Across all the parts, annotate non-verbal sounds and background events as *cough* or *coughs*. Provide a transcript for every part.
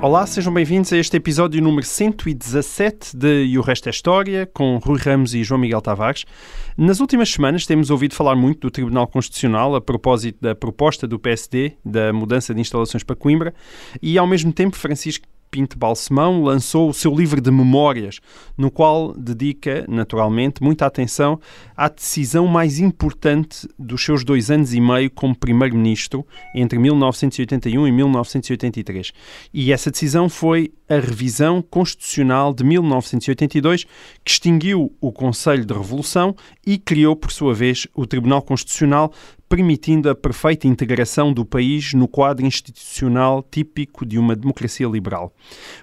Olá, sejam bem-vindos a este episódio número 117 de E o Resto é História, com Rui Ramos e João Miguel Tavares. Nas últimas semanas temos ouvido falar muito do Tribunal Constitucional a propósito da proposta do PSD da mudança de instalações para Coimbra e, ao mesmo tempo, Francisco Pinto Balsemão lançou o seu livro de memórias, no qual dedica, naturalmente, muita atenção à decisão mais importante dos seus dois anos e meio como Primeiro-Ministro, entre 1981 e 1983. E essa decisão foi a revisão constitucional de 1982, que extinguiu o Conselho de Revolução e criou, por sua vez, o Tribunal Constitucional, permitindo a perfeita integração do país no quadro institucional típico de uma democracia liberal.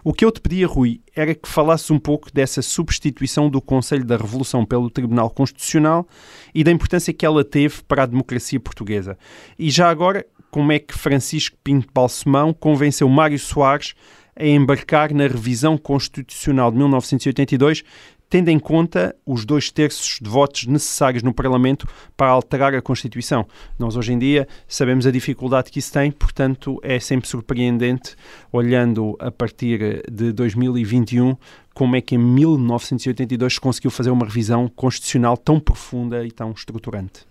O que eu te pedia, Rui, era que falasses um pouco dessa substituição do Conselho da Revolução pelo Tribunal Constitucional e da importância que ela teve para a democracia portuguesa. E já agora, como é que Francisco Pinto Balsemão convenceu Mário Soares a embarcar na revisão constitucional de 1982, tendo em conta os dois terços de votos necessários no Parlamento para alterar a Constituição. Nós, hoje em dia, sabemos a dificuldade que isso tem, portanto, é sempre surpreendente, olhando a partir de 2021, como é que em 1982 se conseguiu fazer uma revisão constitucional tão profunda e tão estruturante.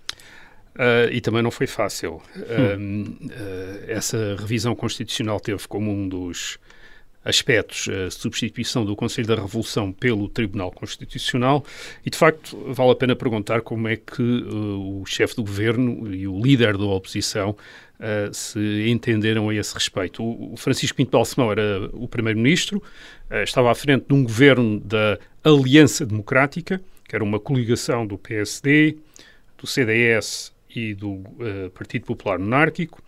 Uh, e também não foi fácil. Uh, uh, essa revisão constitucional teve como um dos aspectos a substituição do Conselho da Revolução pelo Tribunal Constitucional e, de facto, vale a pena perguntar como é que uh, o chefe do governo e o líder da oposição uh, se entenderam a esse respeito. O, o Francisco Pinto Balsemão era o primeiro-ministro, uh, estava à frente de um governo da Aliança Democrática, que era uma coligação do PSD, do CDS e do Partido Popular Monárquico,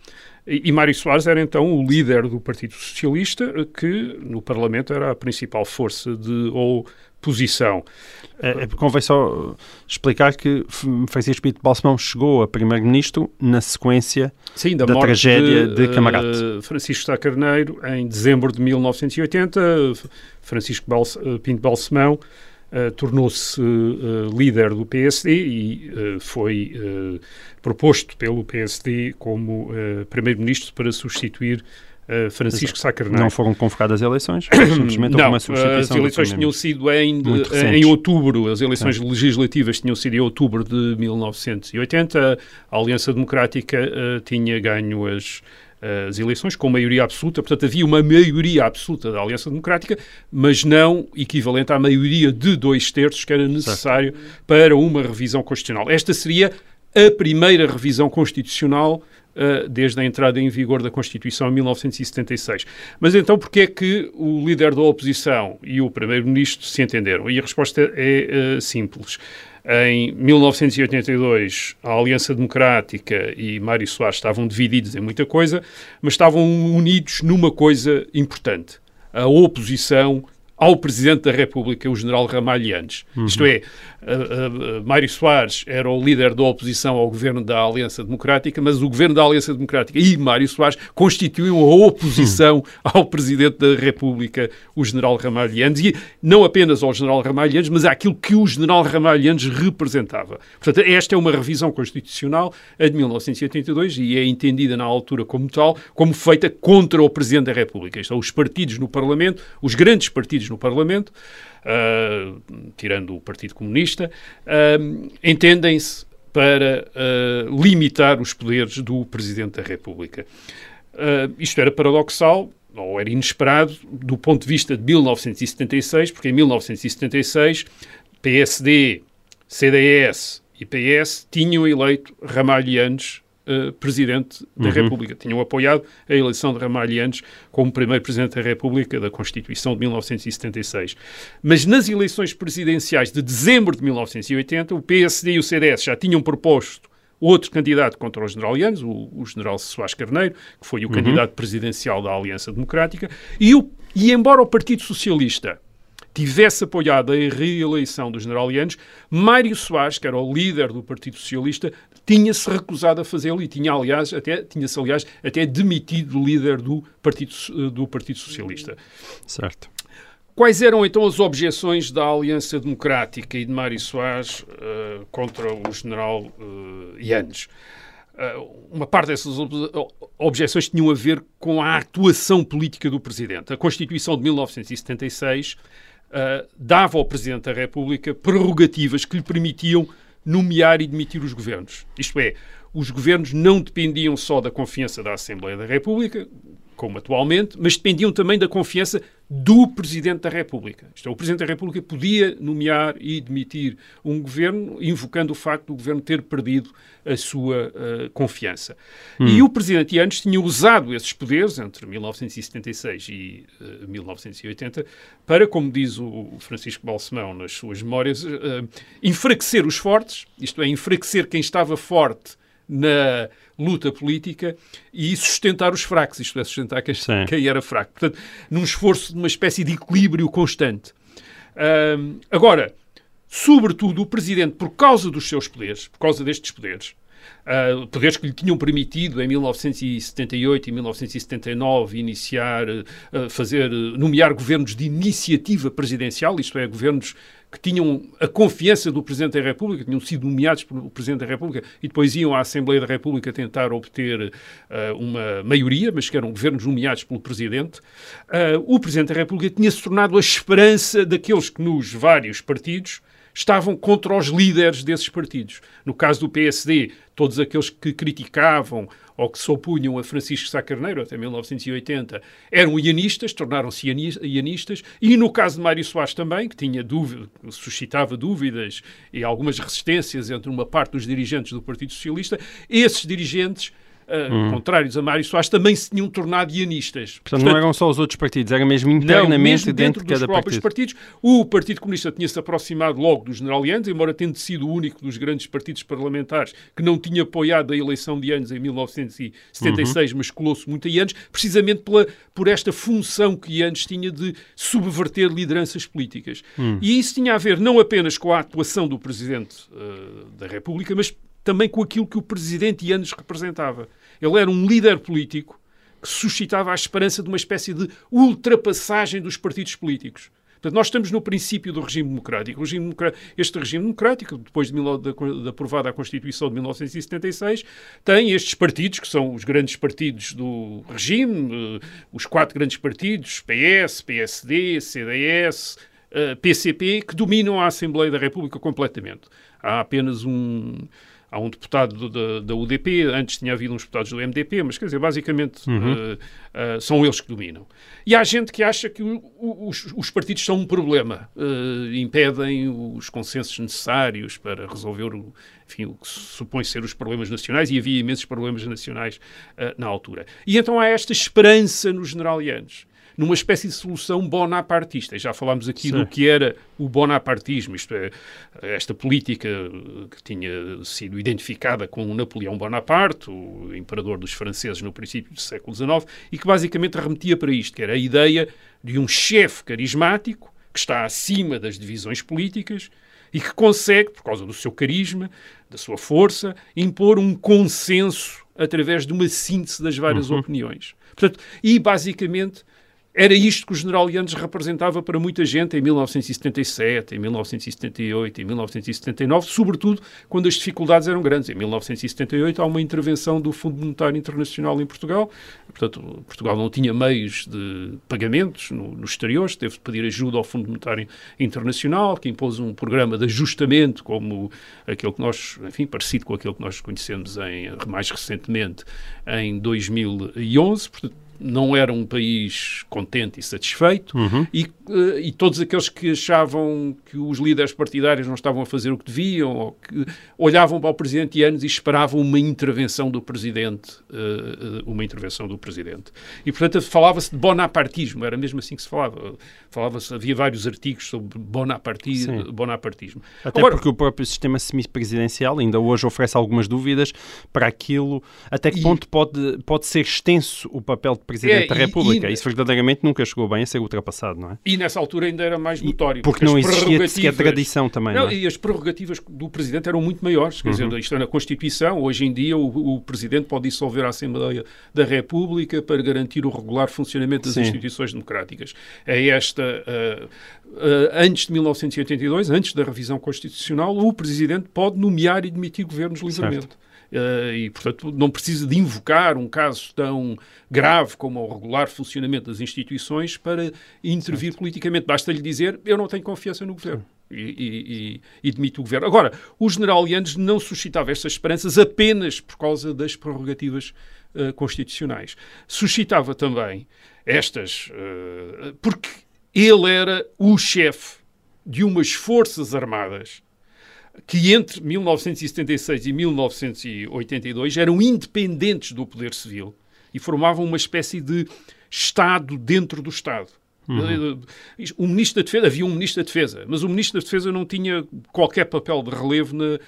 e, Mário Soares era então o líder do Partido Socialista, que no Parlamento era a principal força de oposição. É, é, convém só explicar que Francisco Pinto Balsemão chegou a primeiro-ministro na sequência Sim, da, da tragédia de, de Camarate. Uh, Francisco Sá Carneiro, em dezembro de 1980, Francisco Bals, uh, Pinto Balsemão Uh, tornou-se uh, líder do PSD e uh, foi proposto pelo PSD como primeiro-ministro para substituir Francisco Sá Carneiro. Não foram convocadas eleições? *coughs* Simplesmente Não, uma substituição as eleições tinham sido em, em outubro, as eleições Sim. legislativas tinham sido em outubro de 1980, a Aliança Democrática tinha ganho as as eleições com maioria absoluta, portanto havia uma maioria absoluta da Aliança Democrática, mas não equivalente à maioria de dois terços que era necessário certo. para uma revisão constitucional. Esta seria a primeira revisão constitucional uh, desde a entrada em vigor da Constituição em 1976. Mas então porquê é que o líder da oposição e o primeiro-ministro se entenderam? E a resposta é uh, simples. Em 1982, a Aliança Democrática e Mário Soares estavam divididos em muita coisa, mas estavam unidos numa coisa importante: a oposição ao Presidente da República, o General Ramalhianes. Uhum. Isto é, uh, uh, Mário Soares era o líder da oposição ao governo da Aliança Democrática, mas o governo da Aliança Democrática e Mário Soares constituíam a oposição uhum. ao Presidente da República, o General Ramalhianes, e não apenas ao General Ramalhianes, mas àquilo que o General Ramalhianes representava. Portanto, esta é uma revisão constitucional, a de 1982, e é entendida na altura como tal, como feita contra o Presidente da República. Isto é, os partidos no Parlamento, os grandes partidos no Parlamento, uh, tirando o Partido Comunista, uh, entendem-se para uh, limitar os poderes do Presidente da República. isto era paradoxal, ou era inesperado, do ponto de vista de 1976, porque em 1976 PSD, CDS e PS tinham eleito Ramalhianes uh, Presidente da uhum. República. Tinham apoiado a eleição de Ramalhianes como primeiro Presidente da República da Constituição de 1976. Mas nas eleições presidenciais de dezembro de 1980, o PSD e o CDS já tinham proposto outro candidato contra o general Yanes, o, o general Soares Carneiro, que foi o uhum. candidato presidencial da Aliança Democrática, e, o, e embora o Partido Socialista tivesse apoiado a reeleição do general Yanes, Mário Soares, que era o líder do Partido Socialista, tinha-se recusado a fazê-lo e tinha, aliás, até, tinha-se, aliás, até demitido o líder do Partido, do Partido Socialista. Certo. Quais eram então as objeções da Aliança Democrática e de Mário Soares uh, contra o general uh, Yanes? Uh, uma parte dessas ob objeções tinham a ver com a atuação política do Presidente. A Constituição de 1976 uh, dava ao Presidente da República prerrogativas que lhe permitiam nomear e demitir os governos. Isto é, os governos não dependiam só da confiança da Assembleia da República, como atualmente, mas dependiam também da confiança do Presidente da República. Isto é, o Presidente da República podia nomear e demitir um governo, invocando o facto do governo ter perdido a sua uh, confiança. Hum. E o Presidente antes tinha usado esses poderes, entre 1976 e uh, 1980, para, como diz o Francisco Balsemão nas suas memórias, uh, enfraquecer os fortes, isto é, enfraquecer quem estava forte na luta política e sustentar os fracos, isto é, sustentar quem, quem era fraco. Portanto, num esforço de uma espécie de equilíbrio constante. Um, agora, sobretudo, o Presidente, por causa dos seus poderes, por causa destes poderes, Uh, poderes que lhe tinham permitido em 1978 e 1979 iniciar, uh, fazer, uh, nomear governos de iniciativa presidencial, isto é, governos que tinham a confiança do Presidente da República, tinham sido nomeados pelo Presidente da República e depois iam à Assembleia da República tentar obter uh, uma maioria, mas que eram governos nomeados pelo Presidente, uh, o Presidente da República tinha se tornado a esperança daqueles que nos vários partidos estavam contra os líderes desses partidos. No caso do PSD, todos aqueles que criticavam ou que se opunham a Francisco Sá Carneiro até 1980 eram ianistas, tornaram-se ianistas, e no caso de Mário Soares também, que tinha dúvida, suscitava dúvidas e algumas resistências entre uma parte dos dirigentes do Partido Socialista, esses dirigentes uh, hum. contrários a Mário Soares, também se tinham tornado ianistas. Portanto, Portanto, não eram só os outros partidos, era mesmo internamente não, mesmo dentro, dentro de cada dos próprios partido. partidos. O Partido Comunista tinha-se aproximado logo do General Yanes, embora tendo sido o único dos grandes partidos parlamentares que não tinha apoiado a eleição de Yanes em 1976, uhum. mas colou-se muito a Yanes, precisamente pela, por esta função que Yanes tinha de subverter lideranças políticas. Uhum. E isso tinha a ver não apenas com a atuação do Presidente uh, da República, mas também com aquilo que o presidente Yanes representava. Ele era um líder político que suscitava a esperança de uma espécie de ultrapassagem dos partidos políticos. Portanto, nós estamos no princípio do regime democrático. Regime Este regime democrático, depois de, de, de aprovada a Constituição de 1976, tem estes partidos, que são os grandes partidos do regime, eh, os quatro grandes partidos, PS, PSD, CDS, PCP, que dominam a Assembleia da República completamente. Há apenas um, há um deputado da, da, UDP, antes tinha havido uns deputados do MDP, mas quer dizer, basicamente uhum. uh, uh, são eles que dominam. E há gente que acha que o, o, os, os, partidos são um problema, uh, impedem os consensos necessários para resolver o, enfim, o que supõe ser os problemas nacionais, e havia imensos problemas nacionais na altura. E então há esta esperança nos generalianos numa espécie de solução bonapartista. E já falámos aqui Sim. do que era o bonapartismo, isto é, esta política que tinha sido identificada com Napoleão Bonaparte, o imperador dos franceses no princípio do século XIX, e que basicamente remetia para isto, que era a ideia de um chefe carismático que está acima das divisões políticas e que consegue, por causa do seu carisma, da sua força, impor um consenso através de uma síntese das várias uhum. opiniões. Portanto, e basicamente era isto que o general Yanes representava para muita gente em 1977, em 1978, em 1979, sobretudo quando as dificuldades eram grandes. Em 1978 há uma intervenção do Fundo Monetário Internacional em Portugal. Portanto, Portugal não tinha meios de pagamentos no, no exterior, teve de pedir ajuda ao Fundo Monetário Internacional, que impôs um programa de ajustamento como aquele que nós, enfim, parecido com aquele que nós conhecemos em, mais recentemente em 2011. Portanto, não era um país contente e satisfeito, uhum. e, uh, e todos aqueles que achavam que os líderes partidários não estavam a fazer o que deviam, ou que olhavam para o presidente anos e esperavam uma intervenção do presidente, uh, uma intervenção do presidente. E, portanto, falava-se de bonapartismo, era mesmo assim que se falava. Falava-se, havia vários artigos sobre bonapartismo. bonapartismo. Até Agora, porque o próprio sistema semipresidencial ainda hoje oferece algumas dúvidas para aquilo, até que e, ponto pode, pode ser extenso o papel de Presidente É, da República. e- Isso verdadeiramente nunca chegou bem a ser ultrapassado, não é? E nessa altura ainda era mais notório. Porque não as existia sequer tradição também, não, Não, é? e as prerrogativas do Presidente eram muito maiores. Quer Uhum. dizer, isto é na Constituição. Hoje em dia, o, o Presidente pode dissolver a Assembleia da República para garantir o regular funcionamento das Sim. instituições democráticas. É esta. ah, ah, antes de 1982, antes da revisão constitucional, o Presidente pode nomear e demitir governos livremente. Uh, e, portanto, não precisa de invocar um caso tão grave como o regular funcionamento das instituições para intervir politicamente. Basta-lhe dizer, eu não tenho confiança no governo. E, e, e, e demite o governo. Agora, o general Yanes não suscitava estas esperanças apenas por causa das prerrogativas uh, constitucionais. Suscitava também estas, uh, porque ele era o chefe de umas forças armadas que entre 1976 e 1982 eram independentes do poder civil e formavam uma espécie de Estado dentro do Estado. Uhum. O ministro da Defesa, havia um ministro da Defesa, mas o ministro da Defesa não tinha qualquer papel de relevo na,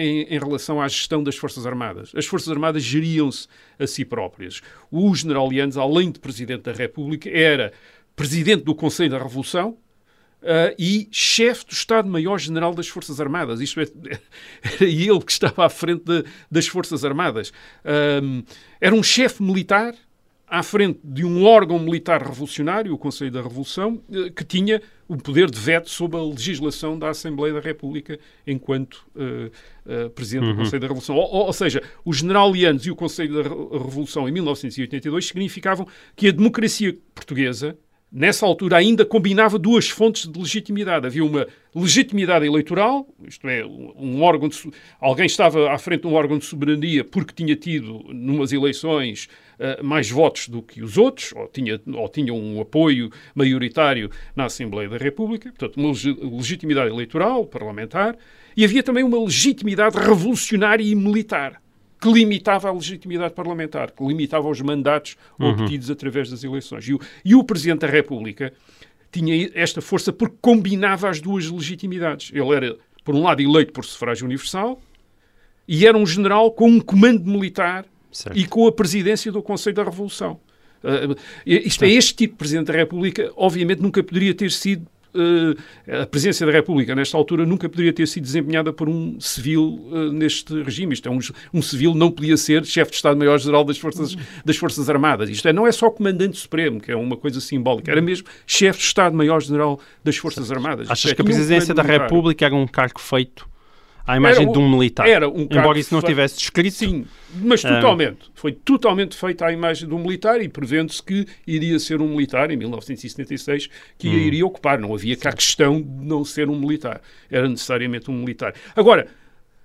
em, em, relação à gestão das Forças Armadas. As Forças Armadas geriam-se a si próprias. O general Yanes, além de Presidente da República, era Presidente do Conselho da Revolução, Uh, e chefe do Estado-Maior-General das Forças Armadas. Isto é, *laughs* era ele que estava à frente de, das Forças Armadas. Um, era um chefe militar à frente de um órgão militar revolucionário, o Conselho da Revolução, uh, que tinha o poder de veto sobre a legislação da Assembleia da República enquanto uh, Presidente uhum. do Conselho da Revolução. Ou, ou, seja, o General Lianes e o Conselho da Revolução em 1982 significavam que a democracia portuguesa nessa altura ainda combinava duas fontes de legitimidade. Havia uma legitimidade eleitoral, isto é, um órgão de, alguém estava à frente de um órgão de soberania porque tinha tido, numas eleições, uh, mais votos do que os outros, ou tinha, ou tinha um apoio maioritário na Assembleia da República, portanto, uma legitimidade eleitoral, parlamentar, e havia também uma legitimidade revolucionária e militar que limitava a legitimidade parlamentar, que limitava os mandatos uhum. obtidos através das eleições. E o, e o Presidente da República tinha esta força porque combinava as duas legitimidades. Ele era, por um lado, eleito por sufrágio universal e era um general com um comando militar certo. e com a presidência do Conselho da Revolução. Uh, isto é, este tipo de Presidente da República, obviamente, nunca poderia ter sido a presença da República, nesta altura, nunca poderia ter sido desempenhada por um civil uh, neste regime. Isto é, um, um, civil não podia ser chefe de Estado-Maior-Geral das forças, das forças Armadas. Isto é, não é só Comandante Supremo, que é uma coisa simbólica, era mesmo chefe de Estado-Maior-Geral das Forças Armadas. Achas é, que a presidência da República era um cargo feito à imagem um, de um militar. Era um Embora isso não estivesse descrito. Sim, mas totalmente. Um... Foi totalmente feita à imagem de um militar e prevendo-se que iria ser um militar em 1976 que hum. iria ocupar. Não havia cá questão de não ser um militar. Era necessariamente um militar. Agora,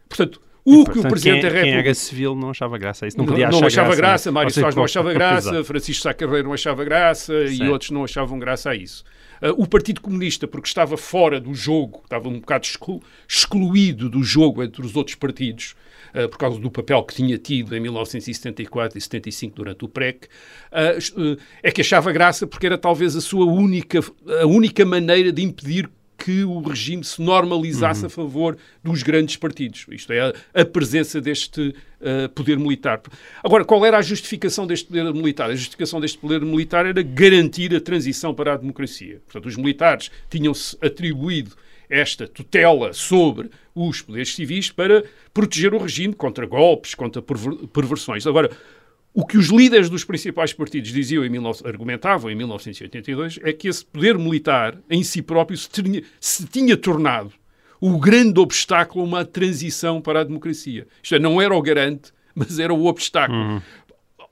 portanto, o que o Presidente quem, da República... Quem era civil não achava graça. Isso não podia não, achar achava graça. graça, Mário Soares não achava *laughs* graça. Francisco Sá Carreiro não achava graça certo. e outros não achavam graça a isso. Uh, o Partido Comunista, porque estava fora do jogo, estava um bocado exclu excluído do jogo entre os outros partidos, uh, por causa do papel que tinha tido em 1974 e 75 durante o PREC, uh, é que achava graça porque era talvez a sua única, a única maneira de impedir que o regime se normalizasse uhum. a favor dos grandes partidos. Isto é, a, a presença deste uh, poder militar. Agora, qual era a justificação deste poder militar? A justificação deste poder militar era garantir a transição para a democracia. Portanto, os militares tinham-se atribuído esta tutela sobre os poderes civis para proteger o regime contra golpes, contra perver perversões. Agora, o que os líderes dos principais partidos diziam em 19, argumentavam em 1982 é que esse poder militar em si próprio se tinha, se tinha tornado o grande obstáculo a uma transição para a democracia. Isto é, não era o garante, mas era o obstáculo. Uhum.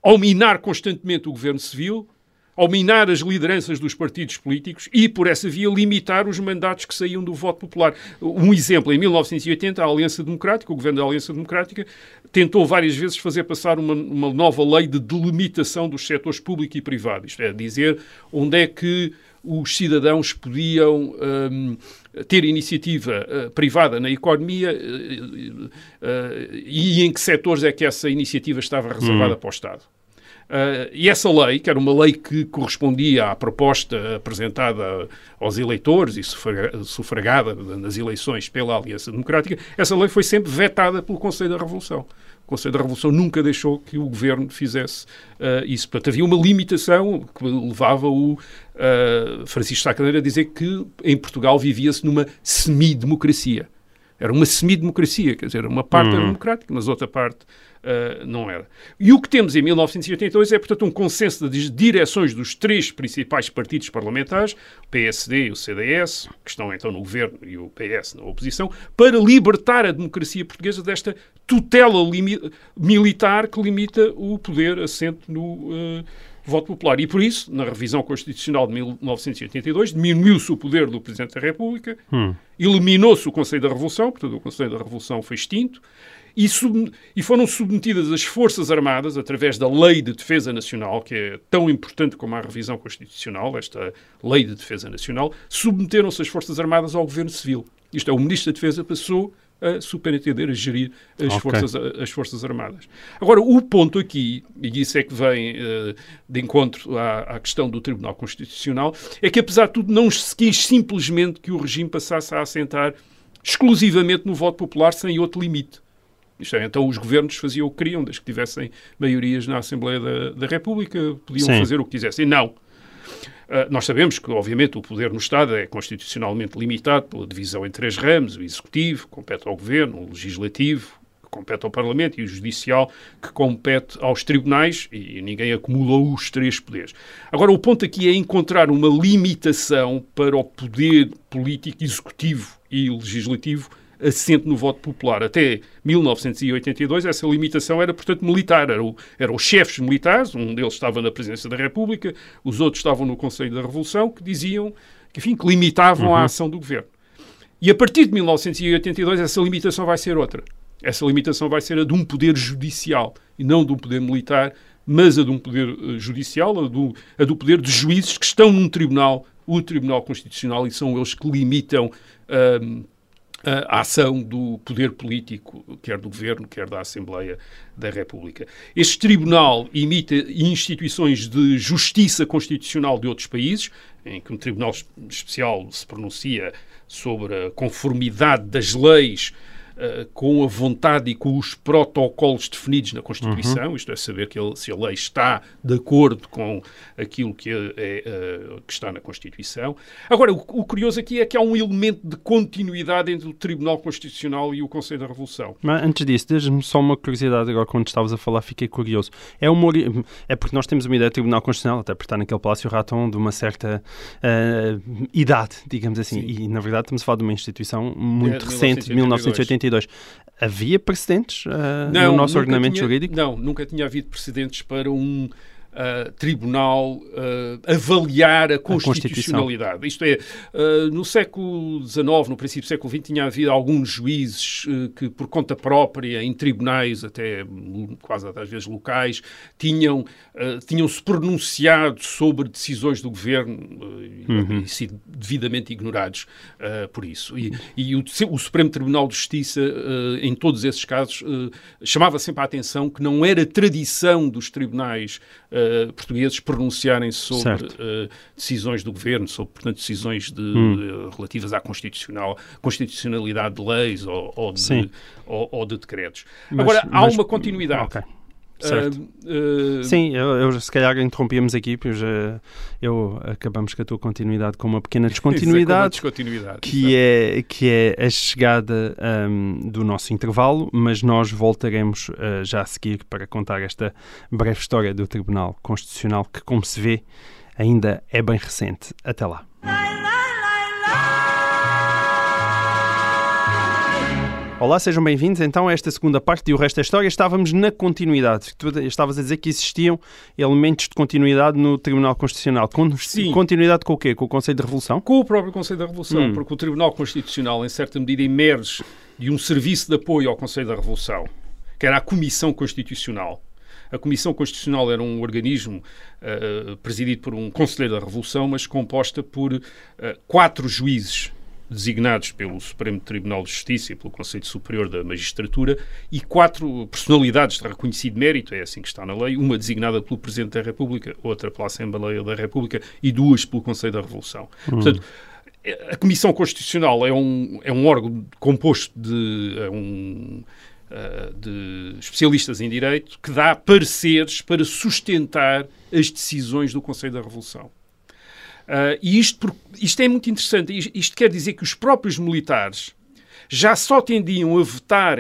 Ao minar constantemente o governo civil, ao minar as lideranças dos partidos políticos e, por essa via, limitar os mandatos que saíam do voto popular. Um exemplo, em 1980, a Aliança Democrática, o governo da Aliança Democrática, tentou várias vezes fazer passar uma, uma nova lei de delimitação dos setores público e privado. Isto é, dizer onde é que os cidadãos podiam um, ter iniciativa uh, privada na economia uh, uh, e em que setores é que essa iniciativa estava reservada para o Estado. E essa lei, que era uma lei que correspondia à proposta apresentada aos eleitores e sufragada nas eleições pela Aliança Democrática, essa lei foi sempre vetada pelo Conselho da Revolução. O Conselho da Revolução nunca deixou que o governo fizesse uh, isso. Portanto, havia uma limitação que levava o uh, Francisco Sá Cadeira a dizer que em Portugal vivia-se numa semidemocracia. Era uma semidemocracia, quer dizer, uma parte uhum. era democrática, mas outra parte uh, não era. E o que temos em 1982 é, portanto, um consenso das direções dos três principais partidos parlamentares, o PSD e o CDS, que estão então no governo, e o PS na oposição, para libertar a democracia portuguesa desta tutela militar que limita o poder assente no. Uh, voto popular. E por isso, na revisão constitucional de 1982, diminuiu-se o poder do Presidente da República, hum. eliminou-se o Conselho da Revolução, portanto, o Conselho da Revolução foi extinto, e, sub, e, foram submetidas as Forças Armadas, através da Lei de Defesa Nacional, que é tão importante como a revisão constitucional, esta Lei de Defesa Nacional, submeteram-se as Forças Armadas ao Governo Civil. Isto é, o Ministro da Defesa passou a superintender, a gerir as, okay. forças, as Forças Armadas. Agora, o ponto aqui, e isso é que vem uh, de encontro à, à, questão do Tribunal Constitucional, é que, apesar de tudo, não se quis simplesmente que o regime passasse a assentar exclusivamente no voto popular sem outro limite. Isto é, então os governos faziam o que queriam, desde que tivessem maiorias na Assembleia da, da República, podiam Sim. fazer o que quisessem. Não. Uh, nós sabemos que, obviamente, o poder no Estado é constitucionalmente limitado pela divisão em três ramos: o executivo, compete ao governo, o legislativo, compete ao Parlamento, e o judicial, que compete aos tribunais, e ninguém acumula os três poderes. Agora, o ponto aqui é encontrar uma limitação para o poder político, executivo e legislativo assente no voto popular. Até 1982, essa limitação era, portanto, militar. Eram, eram os chefes militares, um deles estava na presidência da República, os outros estavam no Conselho da Revolução, que diziam, que, enfim, que limitavam uhum. a ação do governo. E a partir de 1982, essa limitação vai ser outra. Essa limitação vai ser a de um poder judicial e não de um poder militar, mas a de um poder uh, judicial, a do, a do poder de juízes que estão num tribunal, o Tribunal Constitucional, e são eles que limitam uh, a ação do poder político, quer do governo, quer da Assembleia da República. Este tribunal imita instituições de justiça constitucional de outros países, em que um tribunal especial se pronuncia sobre a conformidade das leis uh, com a vontade e com os protocolos definidos na Constituição, uhum. isto é, saber que ele, se a lei está de acordo com aquilo que, é, é uh, que está na Constituição. Agora, o, o, curioso aqui é que há um elemento de continuidade entre o Tribunal Constitucional e o Conselho da Revolução. Mas antes disso, deixa-me só uma curiosidade, agora quando estavas a falar, fiquei curioso. É, uma, é porque nós temos uma ideia do Tribunal Constitucional, até porque está naquele Palácio Raton, de uma certa uh, idade, digamos assim, Sim. e na verdade estamos a falar de uma instituição muito é, recente, de 1982. 1982. Havia precedentes uh, não, no nosso ordenamento tinha, jurídico? Não, nunca tinha havido precedentes para um uh, tribunal uh, avaliar a constitucionalidade. A Isto é, uh, no século XIX, no princípio do século XX, tinha havido alguns juízes que, por conta própria, em tribunais, até quase às vezes locais, tinham, tinham se pronunciado sobre decisões do governo uhum. e sido devidamente ignorados por isso. E, e o, o, Supremo Tribunal de Justiça, em todos esses casos, chamava sempre a atenção que não era tradição dos tribunais uh, portugueses pronunciarem-se sobre uh, decisões do governo, sobre, portanto, decisões de, hum. relativas à constitucional, constitucionalidade de leis ou, ou, de, ou, ou de, decretos. Mas, Agora, há uma continuidade. Okay. Certo. Uh, uh... Sim, eu, eu, se calhar interrompíamos aqui, pois uh, eu acabamos com a tua continuidade com uma pequena *laughs* descontinuidade, uma descontinuidade que, é, que é a chegada um, do nosso intervalo, mas nós voltaremos já a seguir para contar esta breve história do Tribunal Constitucional, que, como se vê, ainda é bem recente. Até lá. Olá, sejam bem-vindos então a esta segunda parte e o resto da história. Estávamos na continuidade. Tu estavas a dizer que existiam elementos de continuidade no Tribunal Constitucional. Con Sim. Continuidade com o quê? Com o Conselho de Revolução? Com o próprio Conselho da Revolução, hum. porque o Tribunal Constitucional, em certa medida, emerge de um serviço de apoio ao Conselho da Revolução, que era a Comissão Constitucional. A Comissão Constitucional era um organismo uh, presidido por um Conselheiro da Revolução, mas composta por uh, quatro juízes designados pelo Supremo Tribunal de Justiça e pelo Conselho Superior da Magistratura e quatro personalidades de reconhecido mérito, é assim que está na lei, uma designada pelo Presidente da República, outra pela Assembleia da República e duas pelo Conselho da Revolução. Hum. Portanto, a Comissão Constitucional é um, é um órgão composto de é um, uh, de especialistas em direito que dá pareceres para sustentar as decisões do Conselho da Revolução. Uh, e isto, isto é muito interessante. Isto quer dizer que os próprios militares já só tendiam a votar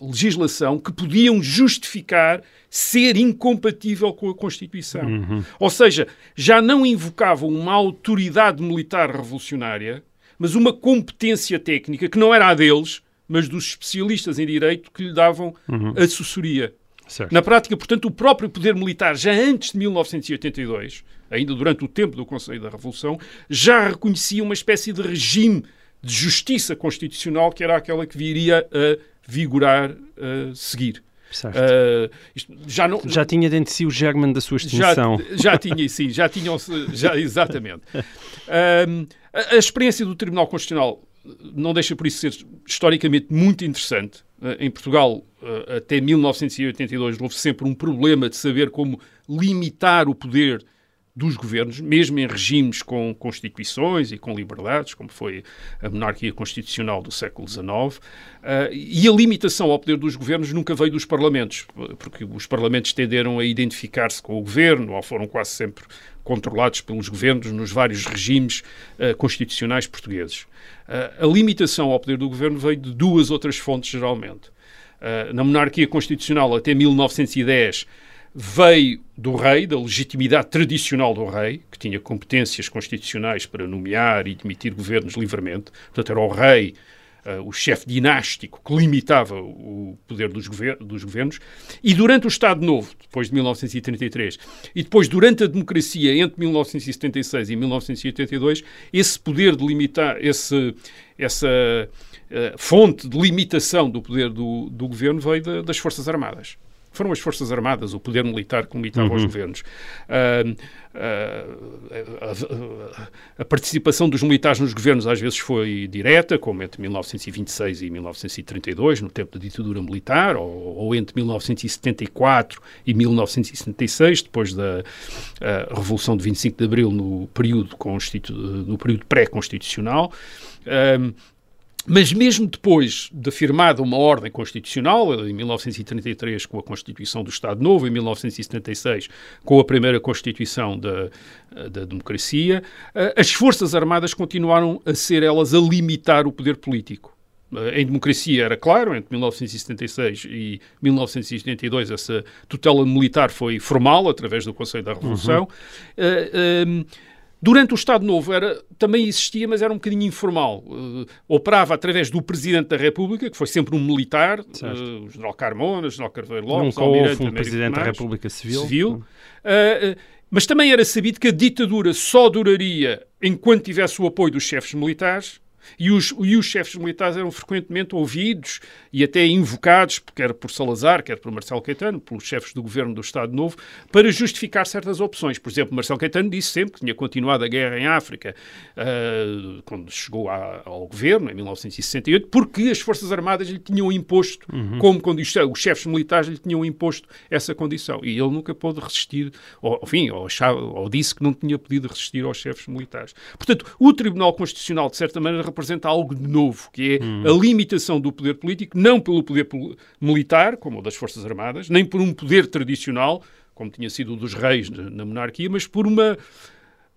legislação que podiam justificar ser incompatível com a Constituição. Uhum. Ou seja, já não invocavam uma autoridade militar revolucionária, mas uma competência técnica que não era a deles, mas dos especialistas em direito que lhe davam uhum. assessoria. Certo. Na prática, portanto, o próprio poder militar, já antes de 1982, ainda durante o tempo do Conselho da Revolução, já reconhecia uma espécie de regime de justiça constitucional que era aquela que viria a vigorar a seguir. Uh, já, não, já tinha dentro de si o germen da sua extinção. Já, já tinha, sim, já tinham, já, *laughs* exatamente. Uh, a, a, experiência do Tribunal Constitucional não deixa por isso ser historicamente muito interessante. Uh, em Portugal, uh, até 1982, houve sempre um problema de saber como limitar o poder dos governos, mesmo em regimes com constituições e com liberdades, como foi a monarquia constitucional do século XIX, uh, e a limitação ao poder dos governos nunca veio dos parlamentos, porque os parlamentos tenderam a identificar-se com o governo, ou foram quase sempre controlados pelos governos nos vários regimes uh, constitucionais portugueses. Uh, a limitação ao poder do governo veio de duas outras fontes, geralmente. na monarquia constitucional, até 1910, veio do rei, da legitimidade tradicional do rei, que tinha competências constitucionais para nomear e demitir governos livremente. Portanto, era o rei, uh, o chefe dinástico, que limitava o poder dos, gover dos, governos. E durante o Estado Novo, depois de 1933, e depois durante a democracia, entre 1976 e 1982, esse poder de limitar, esse, essa uh, fonte de limitação do poder do, do governo veio das Forças Armadas foram as Forças Armadas, o poder militar que limitava uhum. os governos. Uh, uh, a, a, participação dos militares nos governos às vezes foi direta, como entre 1926 e 1932, no tempo da ditadura militar, ou, ou entre 1974 e 1976, depois da Revolução de 25 de Abril, no período, no período pré-constitucional. Uh, mas mesmo depois de firmada uma ordem constitucional, em 1933 com a Constituição do Estado Novo, em 1976 com a primeira Constituição da, da democracia, eh, as Forças Armadas continuaram a ser elas a limitar o poder político. Eh, em democracia era claro, entre 1976 e 1982 essa tutela militar foi formal, através do Conselho da Revolução. Uhum. Uh, Durante o Estado Novo era, também existia, mas era um bocadinho informal. Uh, operava através do Presidente da República, que foi sempre um militar, uh, o General Carmona, o General Carveiro Lopes, Nunca houve um Presidente da República Civil. civil. Uh, mas também era sabido que a ditadura só duraria enquanto tivesse o apoio dos chefes militares e os, e os chefes militares eram frequentemente ouvidos e até invocados, quer por Salazar, quer por Marcelo Caetano, pelos chefes do governo do Estado Novo, para justificar certas opções. Por exemplo, Marcelo Caetano disse sempre que tinha continuado a guerra em África uh, quando chegou a, ao governo, em 1968, porque as Forças Armadas lhe tinham imposto, uhum. como condição, os chefes militares lhe tinham imposto essa condição. E ele nunca pôde resistir, ou, enfim, ou, achava, ou disse que não tinha podido resistir aos chefes militares. Portanto, o Tribunal Constitucional, de certa maneira, representa algo de novo, que é hum. a limitação do poder político, não pelo poder militar, como o das Forças Armadas, nem por um poder tradicional, como tinha sido o dos reis na monarquia, mas por uma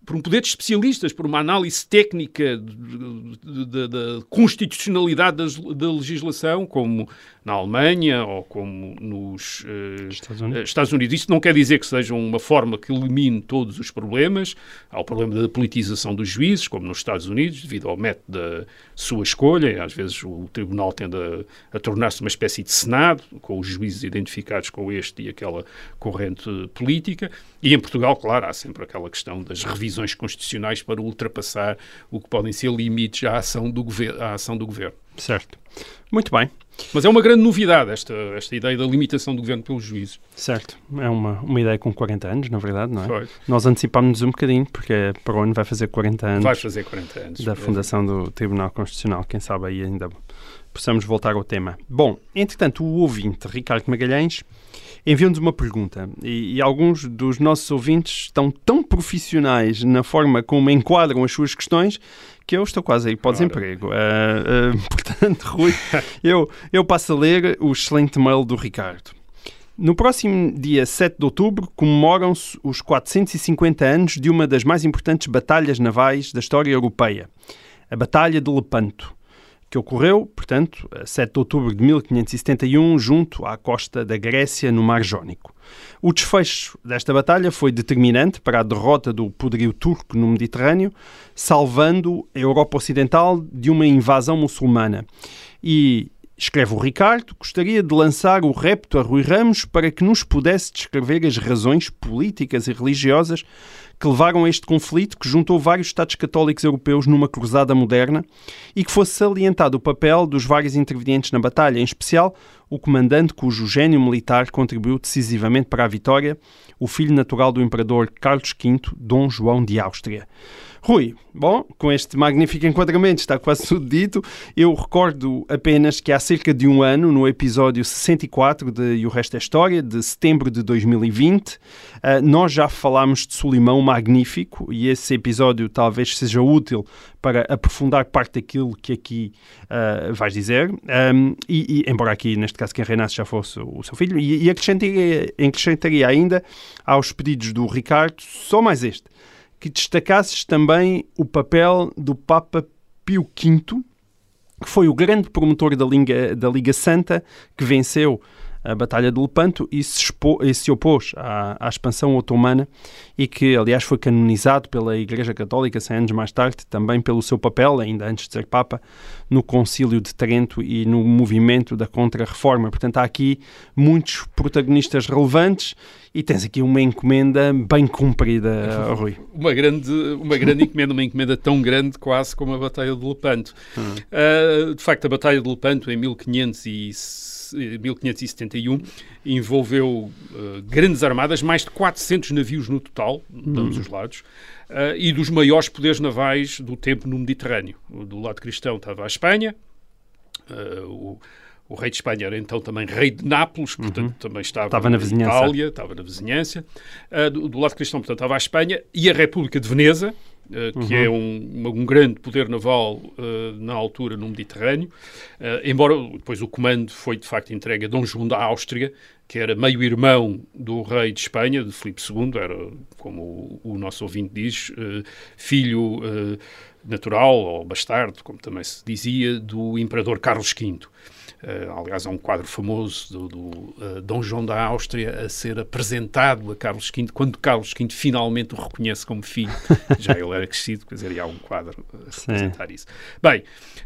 por um poder de especialistas, por uma análise técnica da constitucionalidade da legislação, como na Alemanha ou como nos uh, Estados, Unidos. Estados, Unidos. Isso não quer dizer que seja uma forma que elimine todos os problemas. Há o problema da politização dos juízes, como nos Estados Unidos, devido ao método da sua escolha. Às vezes o tribunal tende a, a tornar-se uma espécie de Senado, com os juízes identificados com este e aquela corrente política. E em Portugal, claro, há sempre aquela questão das revisões revisões constitucionais para ultrapassar o que podem ser limites à ação do, gover à ação do governo. Certo. Muito bem. Mas é uma grande novidade esta, esta ideia da limitação do governo pelos juízes. Certo. É uma, uma ideia com 40 anos, na verdade, não é? Foi. Nós antecipámos-nos um bocadinho, porque para o ano vai fazer 40 anos. Vai fazer 40 anos. Da fundação do Tribunal Constitucional. Quem sabe aí ainda possamos voltar ao tema. Bom, entretanto, o ouvinte Ricardo Magalhães enviou-nos uma pergunta e, e, alguns dos nossos ouvintes estão tão profissionais na forma como enquadram as suas questões que eu estou quase aí para o desemprego. Uh, uh, *laughs* portanto, Rui, eu, eu passo a ler o excelente mail do Ricardo. No próximo dia 7 de outubro comemoram-se os 450 anos de uma das mais importantes batalhas navais da história europeia, a Batalha de Lepanto que ocorreu, portanto, a 7 de outubro de 1571, junto à costa da Grécia, no Mar Jónico. O desfecho desta batalha foi determinante para a derrota do poderio turco no Mediterrâneo, salvando a Europa Ocidental de uma invasão muçulmana. E, escreve o Ricardo, gostaria de lançar o repto a Rui Ramos para que nos pudesse descrever as razões políticas e religiosas que levaram a este conflito que juntou vários Estados católicos europeus numa cruzada moderna e que fosse salientado o papel dos vários intervenientes na batalha, em especial o comandante cujo gênio militar contribuiu decisivamente para a vitória, o filho natural do imperador Carlos V, Dom João de Áustria. Rui, bom, com este magnífico enquadramento está quase tudo dito. Eu recordo apenas que há cerca de um ano, no episódio 64 de E o Resto é História, de setembro de 2020, eh, nós já falámos de Solimão Magnífico e esse episódio talvez seja útil para aprofundar parte daquilo que aqui uh, vais dizer. Um, e, e, embora aqui, neste caso, quem reinasse já fosse o seu filho, e, e acrescentaria, acrescentaria ainda aos pedidos do Ricardo só mais este que destacasses também o papel do Papa Pio V, que foi o grande promotor da Liga, da Liga Santa, que venceu a Batalha de Lepanto e se, expo, e se opôs à, à, expansão otomana e que, aliás, foi canonizado pela Igreja Católica 100 anos mais tarde, também pelo seu papel, ainda antes de ser Papa, no Concílio de Trento e no movimento da Contra-Reforma. Portanto, há aqui muitos protagonistas relevantes e tens aqui uma encomenda bem cumprida, *laughs* Rui. Uma grande, uma grande encomenda, uma encomenda tão grande quase como a Batalha de Lepanto. Hum. Uh, de facto, a Batalha de Lepanto, em 1500 1571 envolveu uh, grandes armadas, mais de 400 navios no total, de ambos os lados, uh, e dos maiores poderes navais do tempo no Mediterrâneo. Do lado cristão estava a Espanha, uh, o, o, rei de Espanha era então também rei de Nápoles, portanto uhum. também estava, estava na vizinhança. Itália, estava na vizinhança. Do, do, lado cristão, portanto, estava a Espanha e a República de Veneza, que é uhum. é um, um, grande poder naval uh, na altura no Mediterrâneo, uh, embora depois o comando foi de facto entregue a Dom João da Áustria, que era meio-irmão do rei de Espanha, de Filipe II, era, como o, o nosso ouvinte diz, filho natural, ou bastardo, como também se dizia, do imperador Carlos V. Uh, aliás, há um quadro famoso do, do uh, Dom João da Áustria a ser apresentado a Carlos V, quando Carlos V finalmente o reconhece como filho. *laughs* Já ele era crescido, quer dizer, há um quadro a representar Sim. isso. Bem,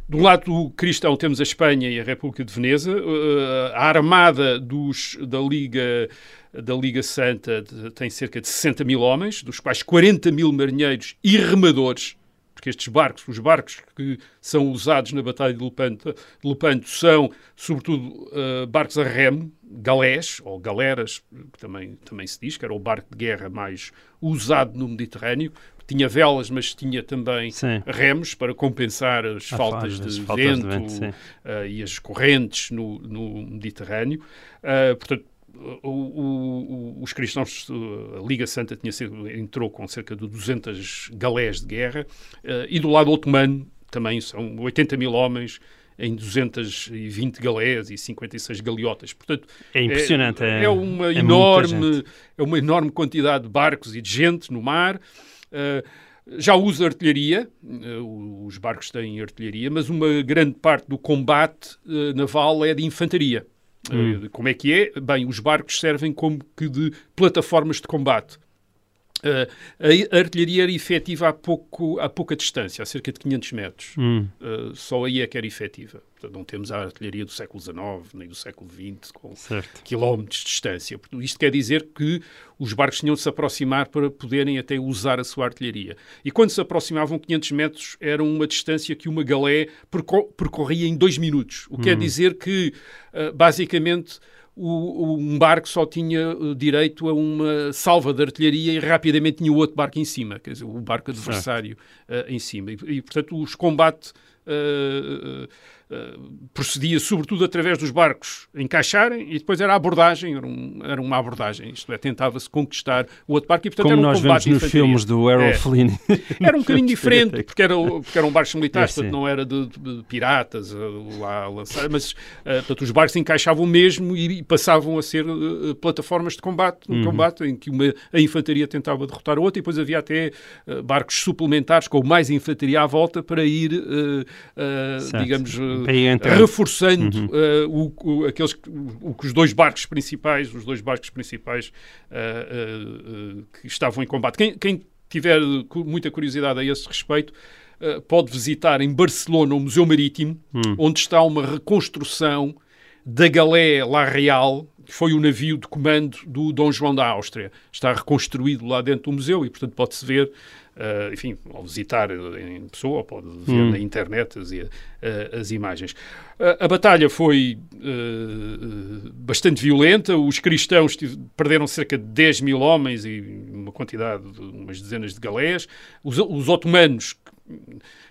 do lado cristão temos a Espanha e a República de Veneza. Uh, a armada dos, da Liga da Liga Santa tem cerca de 60 mil homens, dos quais 40 mil marinheiros e remadores porque estes barcos, os barcos que são usados na Batalha de Lepanto, de Lepanto são, sobretudo, uh, barcos a remo, galés, ou galeras, que também, também se diz, que era o barco de guerra mais usado no Mediterrâneo, tinha velas, mas tinha também sim. remos para compensar as, faltas, de, faltas vento, de vento uh, e as correntes no, no Mediterrâneo. Uh, portanto, o, o, os cristãos, a Liga Santa tinha sido, entrou com cerca de 200 galés de guerra uh, e do lado otomano também são 80 mil homens em 220 galés e 56 galiotas. Portanto, é impressionante. É, é uma é enorme, é uma enorme quantidade de barcos e de gente no mar. Uh, já usa artilharia, uh, os barcos têm artilharia, mas uma grande parte do combate naval é de infantaria. Hum. Uh, como é que é? Bem, os barcos servem como que de plataformas de combate. Uh, a artilharia era efetiva a, pouco, a pouca distância, a cerca de 500 metros. Hum. Uh, só aí é que era efetiva. Portanto, não temos a artilharia do século XIX nem do século XX com certo. quilómetros de distância. Isto quer dizer que os barcos tinham de se aproximar para poderem até usar a sua artilharia. E quando se aproximavam 500 metros, era uma distância que uma galé percorria em dois minutos. O que quer dizer que, uh, basicamente, o, um barco só tinha uh, direito a uma salva de artilharia e rapidamente tinha o outro barco em cima, quer dizer, o barco adversário uh, em cima. E, e, portanto, os combates uh, procedia sobretudo através dos barcos encaixarem e depois era a abordagem, era, um, era uma abordagem, isto é, tentava-se conquistar o outro barco e portanto Como era um nós vemos nos filmes do Errol é. Flynn. *laughs* Era um *laughs* bocadinho diferente, porque, era, porque eram barcos militares, é, portanto não era de, de piratas lá a lançar, mas portanto, os barcos encaixavam mesmo e, e passavam a ser uh, plataformas de combate, um uhum. combate em que uma, a infantaria tentava derrotar a outra e depois havia até uh, barcos suplementares com mais infantaria à volta para ir, uh, digamos, reforçando uhum. uh, o, o, aqueles, o, os dois barcos principais, os dois barcos principais uh, uh, que estavam em combate. Quem, quem, tiver muita curiosidade a esse respeito, pode visitar em Barcelona o Museu Marítimo, uhum. onde está uma reconstrução da Galé La Real, que foi o navio de comando do Dom João da Áustria. Está reconstruído lá dentro do museu e, portanto, pode-se ver Uh, enfim, ao visitar em pessoa, pode ver hum. na internet as, uh, as imagens. Uh, a batalha foi bastante violenta, os cristãos perderam cerca de 10 mil homens e uma quantidade de umas dezenas de galés. Os, os otomanos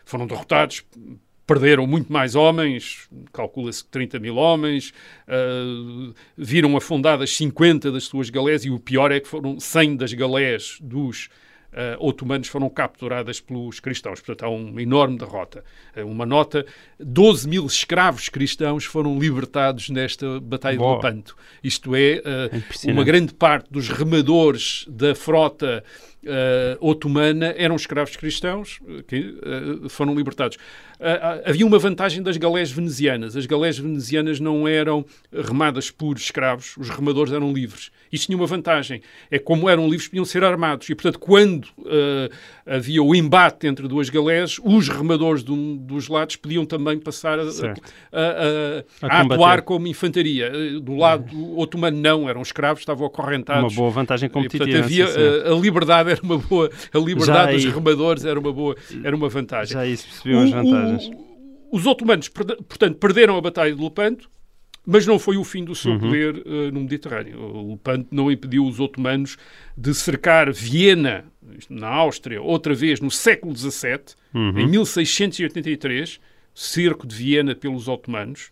foram derrotados perderam muito mais homens, calcula-se 30 mil homens, uh, viram afundadas 50 das suas galés e o pior é que foram 100 das galés dos uh, otomanos foram capturadas pelos cristãos. Portanto, há uma enorme derrota. Uh, uma nota: 12 mil escravos cristãos foram libertados nesta Batalha Boa. de Lepanto. Isto é, uh, uma grande parte dos remadores da frota otomana eram escravos cristãos que uh, foram libertados. Havia uma vantagem das galés venezianas. As galés venezianas não eram remadas por escravos, os remadores eram livres. Isto tinha uma vantagem. É como eram livres, podiam ser armados. E, portanto, quando havia o embate entre duas galés, os remadores um dos lados podiam também passar a, a, a, a atuar como infantaria. Do lado otomano, não, eram escravos, estavam acorrentados. Uma boa vantagem competitiva. E, portanto, havia a liberdade era uma boa, a liberdade dos remadores era uma boa, era uma vantagem. Já isso percebiam as vantagens. O, os otomanos, portanto, perderam a Batalha de Lepanto, mas não foi o fim do seu uhum. poder uh, no Mediterrâneo. O Lepanto não impediu os otomanos de cercar Viena, na Áustria, outra vez no século XVII, uhum. em 1683, cerco de Viena pelos otomanos.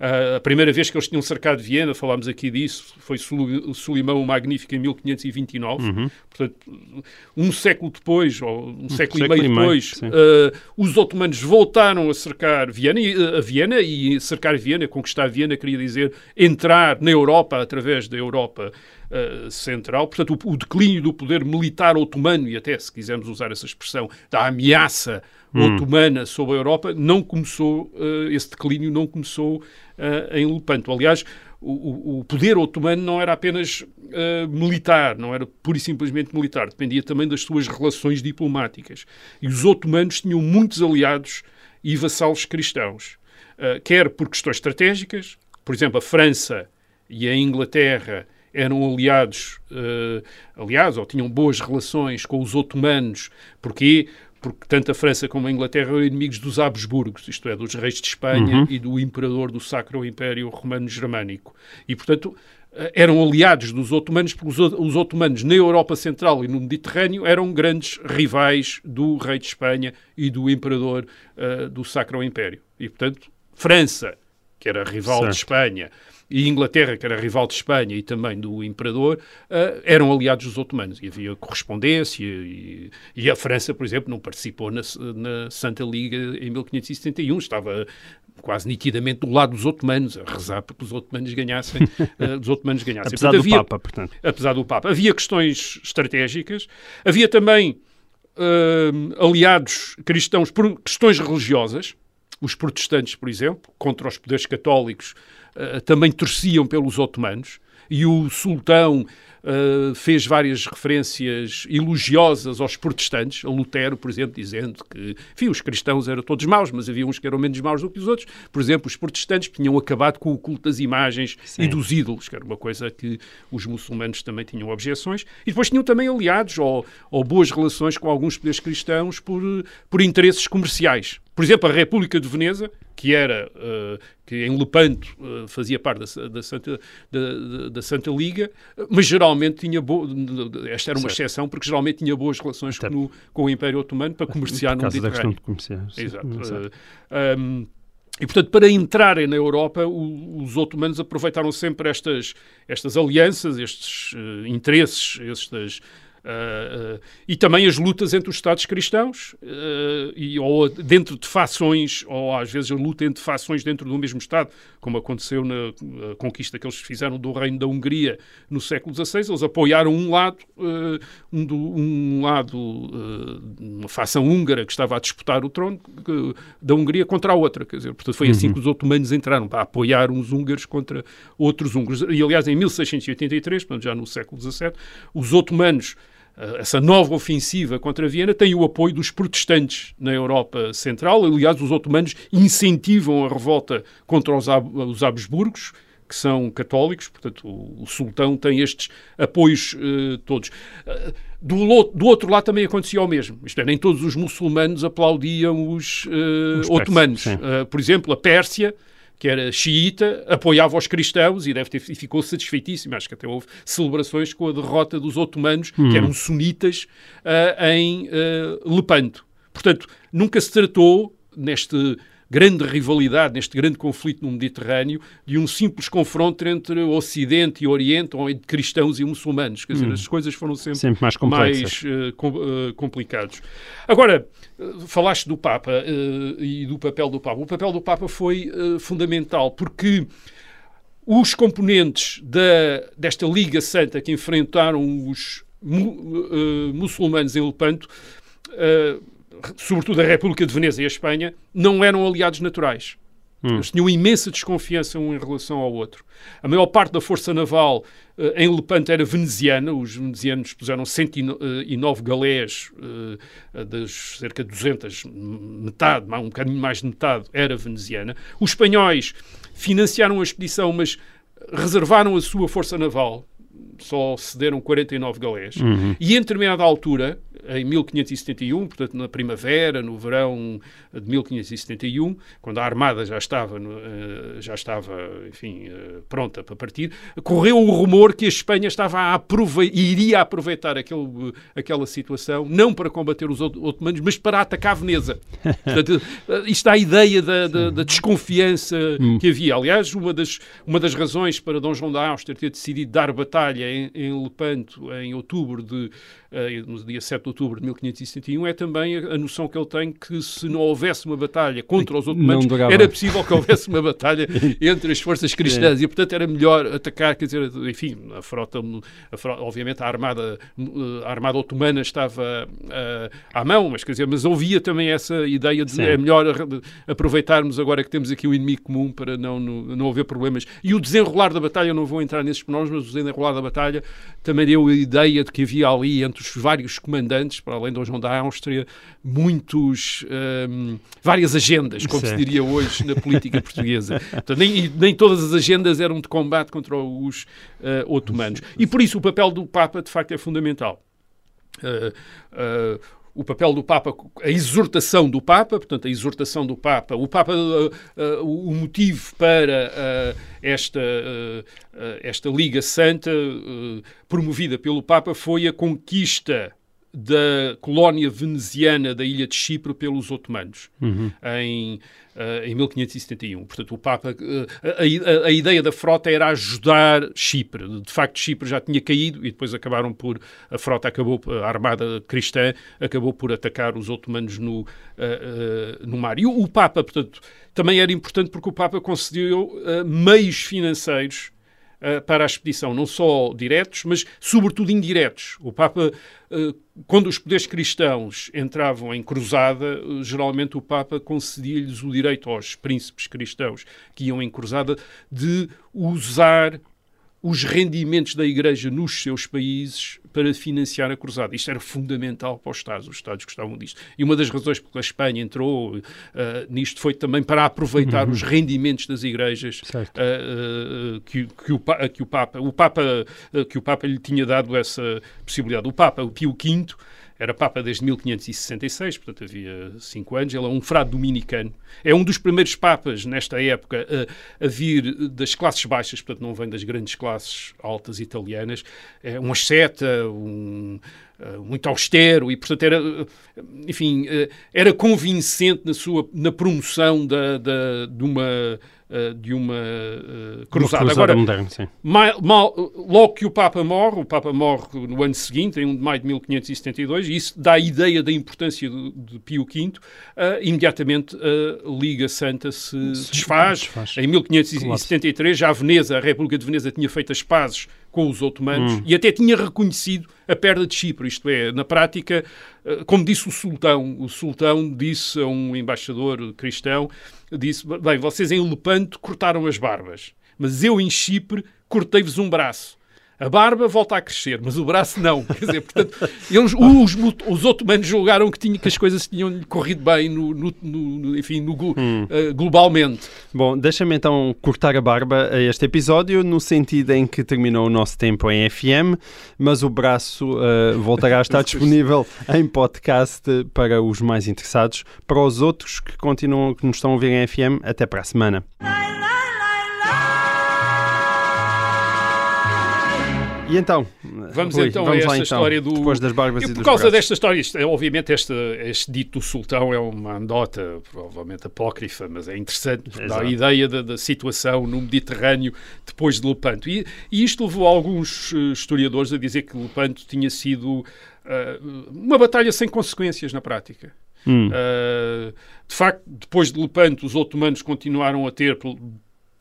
A primeira vez que eles tinham cercado Viena, falámos aqui disso, foi Sulimão o Magnífico em 1529. Uhum. Portanto, um século depois, ou um, um século, século, e meio depois, uh, os otomanos voltaram a cercar Viena, a Viena e cercar Viena, conquistar Viena, queria dizer entrar na Europa através da Europa uh, central. Portanto, o, o declínio do poder militar otomano, e até, se quisermos usar essa expressão, da ameaça hum. otomana sobre a Europa, não começou, uh, esse declínio não começou uh, em Lepanto. Aliás, o, o, poder otomano não era apenas uh, militar, não era pura e simplesmente militar, dependia também das suas relações diplomáticas. E os otomanos tinham muitos aliados e vassalos cristãos, quer por questões estratégicas, por exemplo, a França e a Inglaterra eram aliados, uh, aliás, ou tinham boas relações com os otomanos. Porquê? porque tanto a França como a Inglaterra eram inimigos dos Habsburgos, isto é, dos reis de Espanha uhum. e do imperador do Sacro Império Romano-Germânico. E, portanto, eh, eram aliados dos otomanos, porque os otomanos na Europa Central e no Mediterrâneo eram grandes rivais do rei de Espanha e do imperador uh, do Sacro Império. E, portanto, França, que era rival certo. de Espanha, e Inglaterra, que era rival de Espanha e também do Imperador, uh, eram aliados dos otomanos. E havia correspondência, e, e a França, por exemplo, não participou na, na, Santa Liga em 1571, estava quase nitidamente do lado dos otomanos, a rezar para que os otomanos ganhassem. uh, *laughs* os otomanos ganhassem. apesar portanto, do Papa, portanto. Apesar do Papa. Havia questões estratégicas, havia também uh, aliados cristãos por questões religiosas, os protestantes, por exemplo, contra os poderes católicos, uh, também torciam pelos otomanos. e o sultão uh, fez várias referências elogiosas aos protestantes, a Lutero, por exemplo, dizendo que, enfim, os cristãos eram todos maus, mas havia uns que eram menos maus do que os outros. Por exemplo, os protestantes tinham acabado com o culto das imagens Sim. e dos ídolos, que era uma coisa que os muçulmanos também tinham objeções. E depois tinham também aliados ou, ou boas relações com alguns poderes cristãos por, por interesses comerciais. Por exemplo, a República de Veneza, que era uh, que em Lepanto uh, fazia parte da, da, Santa, da, da, Santa Liga, mas geralmente tinha bo... esta era uma certo. exceção porque geralmente tinha boas relações com, com, o Império Otomano para comerciar no Mediterrâneo. Da questão de comerciar. Exato. Uh, um, e, portanto, para entrarem na Europa, o, os otomanos aproveitaram sempre estas, estas alianças, estes interesses, estas Uh, uh, e também as lutas entre os Estados cristãos, uh, e, ou dentro de fações, ou às vezes a luta entre fações dentro do mesmo Estado, como aconteceu na conquista que eles fizeram do Reino da Hungria no século XVI. Eles apoiaram um lado, um, do, um, lado, uma fação húngara que estava a disputar o trono da Hungria contra a outra. Quer dizer, portanto, foi assim uhum. que os otomanos entraram, para apoiar uns húngaros contra outros húngaros. E, aliás, em 1683, portanto, já no século XVII, os otomanos essa nova ofensiva contra Viena tem o apoio dos protestantes na Europa Central. Aliás, os otomanos incentivam a revolta contra os, os Habsburgos, que são católicos, portanto, o, o sultão tem estes apoios uh, todos. Uh, do, do, outro lado também acontecia o mesmo. Isto é, nem todos os muçulmanos aplaudiam os, uh, os otomanos. por exemplo, a Pérsia que era xiita, apoiava os cristãos e, deve ter, e ficou satisfeitíssimo. Acho que até houve celebrações com a derrota dos otomanos, hum. que eram sunitas, uh, em uh, Lepanto. Portanto, nunca se tratou, neste grande rivalidade, neste grande conflito no Mediterrâneo, de um simples confronto entre Ocidente e Oriente, ou entre cristãos e muçulmanos. Quer dizer, hum. as coisas foram sempre, sempre mais, mais uh, com, uh, complicados. Agora, uh, falaste do Papa e do papel do Papa. O papel do Papa foi fundamental, porque os componentes da, desta Liga Santa que enfrentaram os mu, muçulmanos em Lepanto sobretudo a República de Veneza e a Espanha, não eram aliados naturais. Hum. Eles tinham imensa desconfiança um em relação ao outro. A maior parte da força naval uh, em Lepanto era veneziana. Os venezianos puseram 109 galés, uh, das cerca de 200, metade, um bocadinho mais de metade, era veneziana. Os espanhóis financiaram a expedição, mas reservaram a sua força naval. Só cederam 49 galés. Uhum. E em determinada altura, em 1571, portanto na primavera, no verão de 1571, quando a armada já estava, eh, já estava, enfim, eh, pronta para partir, correu o rumor que a Espanha estava a aproveitar, iria aproveitar aquele, aquela situação, não para combater os otomanos, mas para atacar Veneza. *laughs* Portanto, eh, isto dá a ideia da, da, da desconfiança hum. que havia. Aliás, uma das, uma das razões para Dom João da Áustria ter decidido dar batalha em, em Lepanto em outubro de no dia 7 de outubro de 1571, é também a, noção que ele tem que se não houvesse uma batalha contra os otomanos, era possível que houvesse uma batalha *laughs* entre as forças cristãs é. e, portanto, era melhor atacar, quer dizer, enfim, a frota, a frota obviamente a armada, a armada otomana estava uh, à mão, mas quer dizer, mas ouvia também essa ideia de Sim. é melhor aproveitarmos agora que temos aqui um inimigo comum para não, não, não haver problemas. E o desenrolar da batalha, não vou entrar nesses pormenores, mas o desenrolar da batalha também deu a ideia de que havia ali entre os vários comandantes, para além do João da Áustria, muitos, um, várias agendas, como Sim. se diria hoje na política portuguesa. Então, nem, nem todas as agendas eram de combate contra os uh, otomanos. E por isso o papel do Papa, de facto, é fundamental. Uh, uh, o papel do Papa, a exortação do Papa, portanto, a exortação do Papa, o Papa, uh, uh, o motivo para uh, esta, esta Liga Santa, promovida pelo Papa, foi a conquista da colónia veneziana da ilha de Chipre pelos otomanos uhum. em, uh, em 1571. Portanto, o Papa, uh, a, a, a, ideia da frota era ajudar Chipre. De facto, Chipre já tinha caído e depois acabaram por a frota acabou, a armada cristã acabou por atacar os otomanos no, uh, no mar. E o, o, Papa, portanto, também era importante porque o Papa concedeu meios financeiros para a expedição, não só diretos, mas sobretudo indiretos. O Papa, uh, quando os poderes cristãos entravam em cruzada, uh, geralmente o Papa concedia-lhes o direito aos príncipes cristãos que iam em cruzada de usar os rendimentos da Igreja nos seus países para financiar a cruzada. Isto era fundamental para os Estados, os Estados gostavam disto. E uma das razões porque a Espanha entrou uh, nisto foi também para aproveitar uhum. os rendimentos das igrejas uh, uh, que, que, o, que o Papa, o Papa, que o Papa lhe tinha dado essa possibilidade. O Papa, o Pio V, era Papa desde 1566, portanto havia cinco anos. Ele é um frade dominicano. É um dos primeiros Papas, nesta época, a, a vir das classes baixas, portanto não vem das grandes classes altas italianas. É um asceta, um, uh, muito austero e, portanto, era, enfim, uh, era convincente na sua na promoção da, da, de uma uh, de uma uh, cruzada. Cruzada Agora, moderna, sim. Mal, mal, logo que o Papa morre, o Papa morre no ano seguinte, em 1 de maio de 1572, e isso dá a ideia da importância de, de Pio V, uh, imediatamente a Liga Santa se desfaz. desfaz. Em 1573, já a Veneza, a República de Veneza, tinha feito as pazes com os otomanos hum. e até tinha reconhecido a perda de Chipre. Isto é, na prática, como disse o sultão, o sultão disse a um embaixador cristão disse: bem, vocês em Lepanto cortaram as barbas, mas eu em Chipre cortei-vos um braço. A barba volta a crescer, mas o braço não. *laughs* Quer dizer, portanto, eles, os, os otomanos julgaram que, tinha, que as coisas tinham corrido bem, no, no, no enfim, no, hum. uh, globalmente. Bom, deixa-me então cortar a barba a este episódio, no sentido em que terminou o nosso tempo em FM, mas o braço uh, voltará a estar *laughs* disponível em podcast para os mais interessados. Para os outros que continuam, que nos estão a ouvir em FM, até para a semana. E então? Vamos Rui, então vamos a esta então, história do... Depois das barbas e, e Por causa braços. desta história, isto, é, obviamente este, este dito do sultão é uma anedota, provavelmente apócrifa, mas é interessante, porque dá a ideia da, da, situação no Mediterrâneo depois de Lepanto. E, e isto levou alguns uh, historiadores a dizer que Lepanto tinha sido uh, uma batalha sem consequências na prática. Hum. Uh, de facto, depois de Lepanto, os otomanos continuaram a ter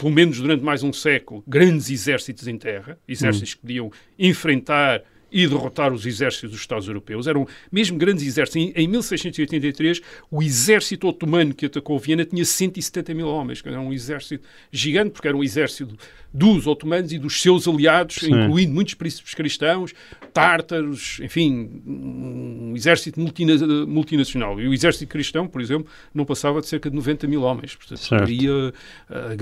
pelo menos durante mais um século, grandes exércitos em terra, exércitos hum. que podiam enfrentar e derrotar os exércitos dos Estados europeus. Eram mesmo grandes exércitos. Em, em 1683, o exército otomano que atacou Viena tinha 170 mil homens. Era um exército gigante, porque era um exército dos otomanos e dos seus aliados, Sim. incluindo muitos príncipes cristãos, tártaros, enfim, um exército multina multinacional. E o exército cristão, por exemplo, não passava de cerca de 90 mil homens. Portanto, teria uh,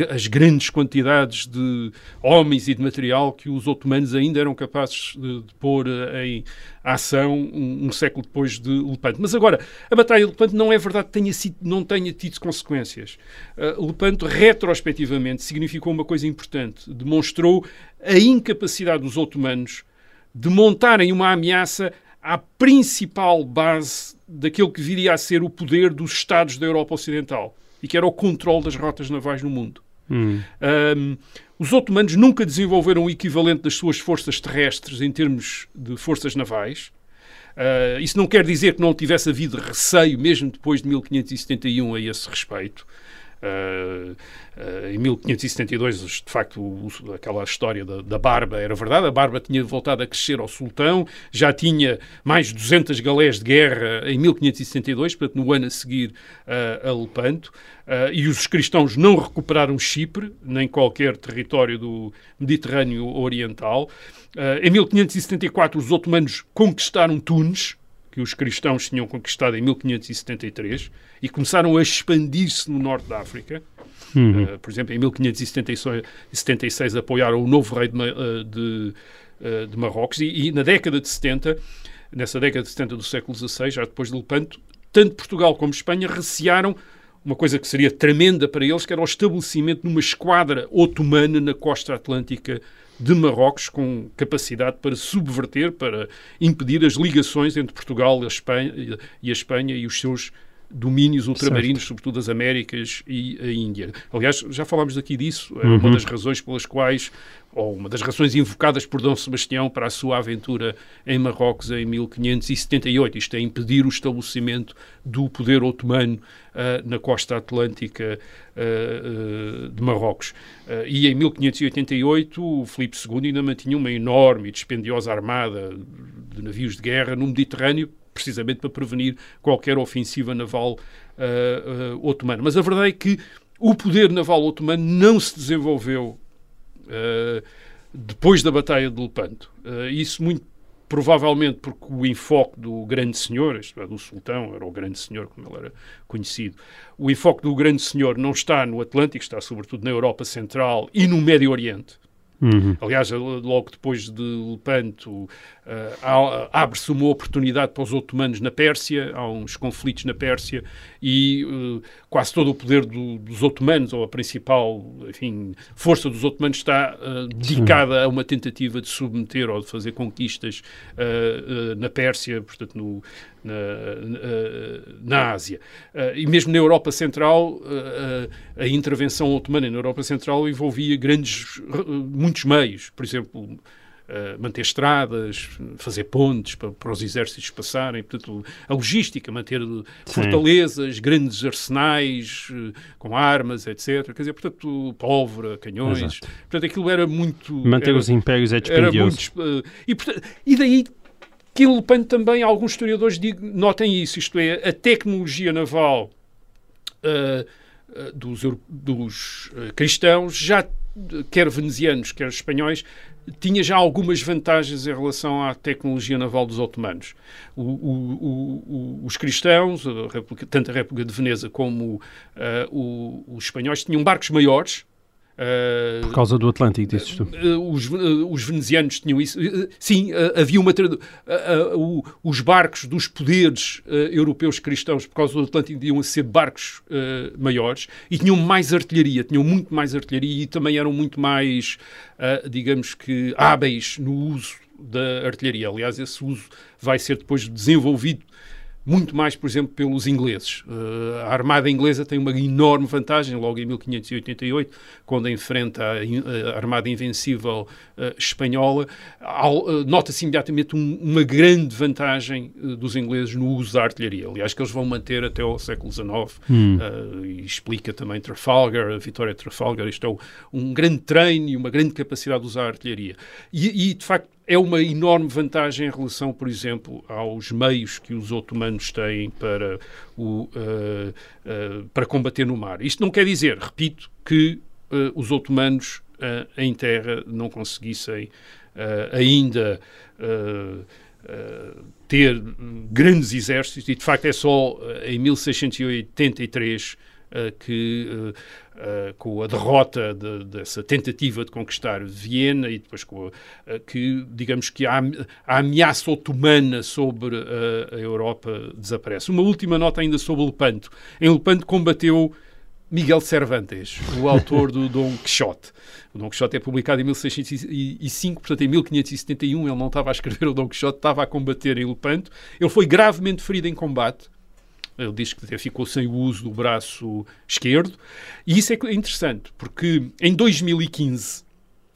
as grandes quantidades de homens e de material que os otomanos ainda eram capazes de, de pôr uh, em ação um, um, século depois de Lepanto. Mas agora, a Batalha de Lepanto não é verdade que tenha sido, não tenha tido consequências. Uh, Lepanto, retrospectivamente, significou uma coisa importante. Demonstrou a incapacidade dos otomanos de montarem uma ameaça à principal base daquilo que viria a ser o poder dos Estados da Europa Ocidental e que era o controle das rotas navais no mundo. Hum. Um, os otomanos nunca desenvolveram o equivalente das suas forças terrestres em termos de forças navais. Uh, isso não quer dizer que não tivesse havido receio, mesmo depois de 1571, a esse respeito. Uh, uh, em 1572, de facto, aquela história da, da, Barba era verdade. A Barba tinha voltado a crescer ao sultão, já tinha mais de 200 galés de guerra em 1572, portanto, no ano a seguir uh, a Lepanto. e os cristãos não recuperaram Chipre, nem qualquer território do Mediterrâneo Oriental. em 1574, os otomanos conquistaram Tunis, que os cristãos tinham conquistado em 1573 e começaram a expandir-se no norte da África. Uhum. Uh, por exemplo, em 1576 apoiaram o novo rei de, uh, de, uh, de Marrocos e, e, na década de 70, nessa década de 70 do século XVI, já depois de Lepanto, tanto Portugal como Espanha recearam uma coisa que seria tremenda para eles, que era o estabelecimento de uma esquadra otomana na costa atlântica de Marrocos com capacidade para subverter, para impedir as ligações entre Portugal e a Espanha e, a Espanha e os seus domínios ultramarinos, certo. sobretudo as Américas e a Índia. Aliás, já falámos aqui disso, é uhum. uma das razões pelas quais, ou uma das razões invocadas por Dom Sebastião para a sua aventura em Marrocos em 1578, isto é, impedir o estabelecimento do poder otomano uh, na costa atlântica uh, uh, de Marrocos. e em 1588, o Filipe II ainda mantinha uma enorme e dispendiosa armada de navios de guerra no Mediterrâneo precisamente para prevenir qualquer ofensiva naval otomana. Mas a verdade é que o poder naval otomano não se desenvolveu uh, depois da Batalha de Lepanto. isso muito provavelmente porque o enfoque do grande senhor, isto é, do sultão, era o grande senhor, como ele era conhecido, o enfoque do grande senhor não está no Atlântico, está sobretudo na Europa Central e no Médio Oriente. Uhum. Aliás, logo depois de Lepanto, uh, abre-se uma oportunidade para os otomanos na Pérsia, há uns conflitos na Pérsia e uh, quase todo o poder do, dos otomanos, ou a principal enfim, força dos otomanos, está uh, dedicada Sim. a uma tentativa de submeter ou de fazer conquistas na Pérsia, portanto, no, na, na, Ásia. e mesmo na Europa Central, a intervenção otomana na Europa Central envolvia grandes, muitos meios, por exemplo, Uh, manter estradas, fazer pontes para, para, os exércitos passarem, portanto, a logística, manter Sim. fortalezas, grandes arsenais uh, com armas, etc. Quer dizer, portanto, pólvora, canhões. Exato. Portanto, aquilo era muito. Manter era, os impérios é dispendioso. Muito, uh, e, portanto, e daí que em Lepanto também alguns historiadores digo, notem isso, isto é, a tecnologia naval dos, dos cristãos já quer venezianos, quer espanhóis, tinha já algumas vantagens em relação à tecnologia naval dos otomanos. O, o, o, os cristãos, a tanto a República de Veneza como uh, os espanhóis, tinham barcos maiores, Uh, Por causa do Atlântico, dizes tu? Uh, os, uh, os, venezianos tinham isso. sim, havia uma. os barcos dos poderes europeus cristãos, por causa do Atlântico, iam a ser barcos maiores e tinham mais artilharia, tinham muito mais artilharia e também eram muito mais, digamos que, hábeis no uso da artilharia. Aliás, esse uso vai ser depois desenvolvido muito mais, por exemplo, pelos ingleses. Uh, a Armada Inglesa tem uma enorme vantagem, logo em 1588, quando enfrenta a, a Armada Invencível uh, Espanhola. Uh, Nota-se imediatamente um, uma grande vantagem dos ingleses no uso da artilharia. Aliás, que eles vão manter até ao século XIX. Hum. e explica também Trafalgar, a vitória de Trafalgar. Isto é um grande treino e uma grande capacidade de usar a artilharia. E, e de facto, é uma enorme vantagem em relação, por exemplo, aos meios que os otomanos têm para, o, uh, uh, para combater no mar. Isto não quer dizer, repito, que uh, os otomanos em terra não conseguissem ainda ter grandes exércitos, e de facto é só em 1683 que Uh, com a derrota de, dessa tentativa de conquistar Viena e depois com a, que, digamos que a, a ameaça otomana sobre uh, a Europa desaparece. Uma última nota ainda sobre Lepanto. Em Lepanto combateu Miguel Cervantes, o autor do *laughs* Dom Quixote. O Dom Quixote é publicado em 1605, portanto, em 1571 ele não estava a escrever o Dom Quixote, estava a combater em Lepanto. Ele foi gravemente ferido em combate, ele diz que ficou sem o uso do braço esquerdo. E isso é interessante, porque em 2015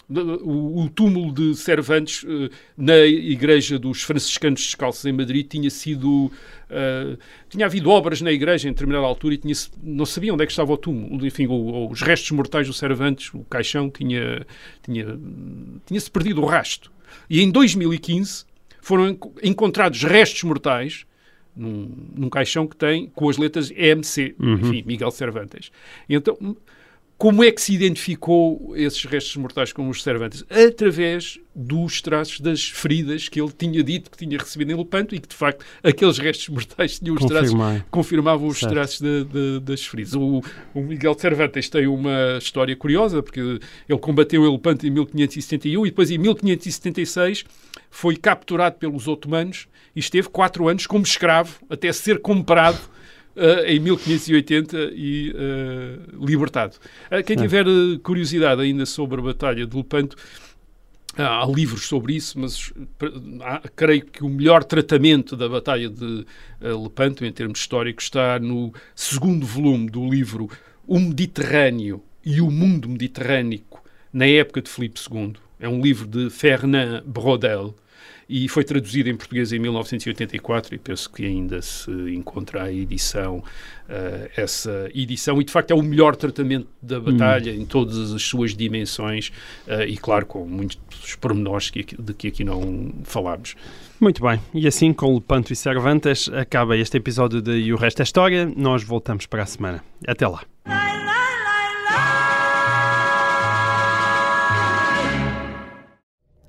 o, túmulo de Cervantes uh, na igreja dos franciscanos descalços em Madrid tinha sido uh, tinha havido obras na igreja em determinada altura e tinha não sabia onde é que estava o túmulo enfim o, os restos mortais do Cervantes o caixão tinha tinha tinha se perdido o rasto e em 2015 foram encontrados restos mortais num, num caixão que tem com as letras EMC, uhum. enfim, Miguel Cervantes. Então, como é que se identificou esses restos mortais como os Cervantes? Através dos traços das feridas que ele tinha dito que tinha recebido em Lepanto e que, de facto, aqueles restos mortais tinham os traços, confirmavam os certo. traços de, de, das feridas. O, o, Miguel Cervantes tem uma história curiosa, porque ele combateu em Lepanto em 1571 e depois, em 1576, foi capturado pelos otomanos e esteve quatro anos como escravo até ser comprado Uh, em 1580 e uh, libertado. Uh, quem tiver curiosidade ainda sobre a Batalha de Lepanto, há livros sobre isso, mas creio que o melhor tratamento da Batalha de Lepanto, em termos históricos, está no segundo volume do livro O Mediterrâneo e o Mundo Mediterrâneo na época de Filipe II. É um livro de Fernand Brodel, e foi traduzido em português em 1984 e penso que ainda se encontra a edição, uh, essa edição, e de facto é o melhor tratamento da batalha hum. em todas as suas dimensões uh, e claro com muitos pormenores que, de que aqui não falámos. Muito bem, e assim com Lepanto e Cervantes acaba este episódio de E o Resto é História. Nós voltamos para a semana. Até lá.